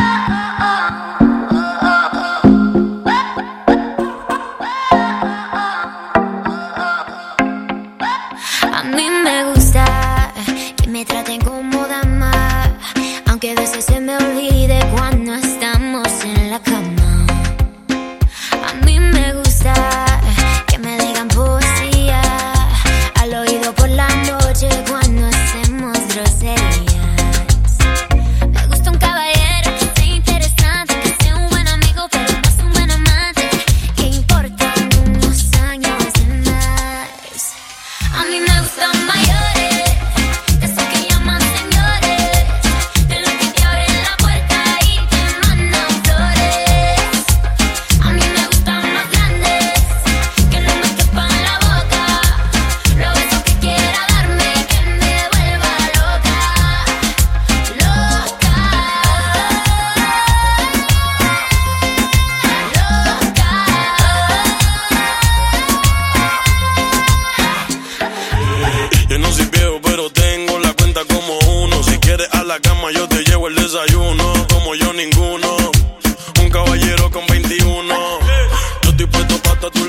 A cuenta como uno. Si quieres a la cama, yo te llevo el desayuno. Como yo, ninguno. Un caballero con 21. Yo estoy puesto para toda tu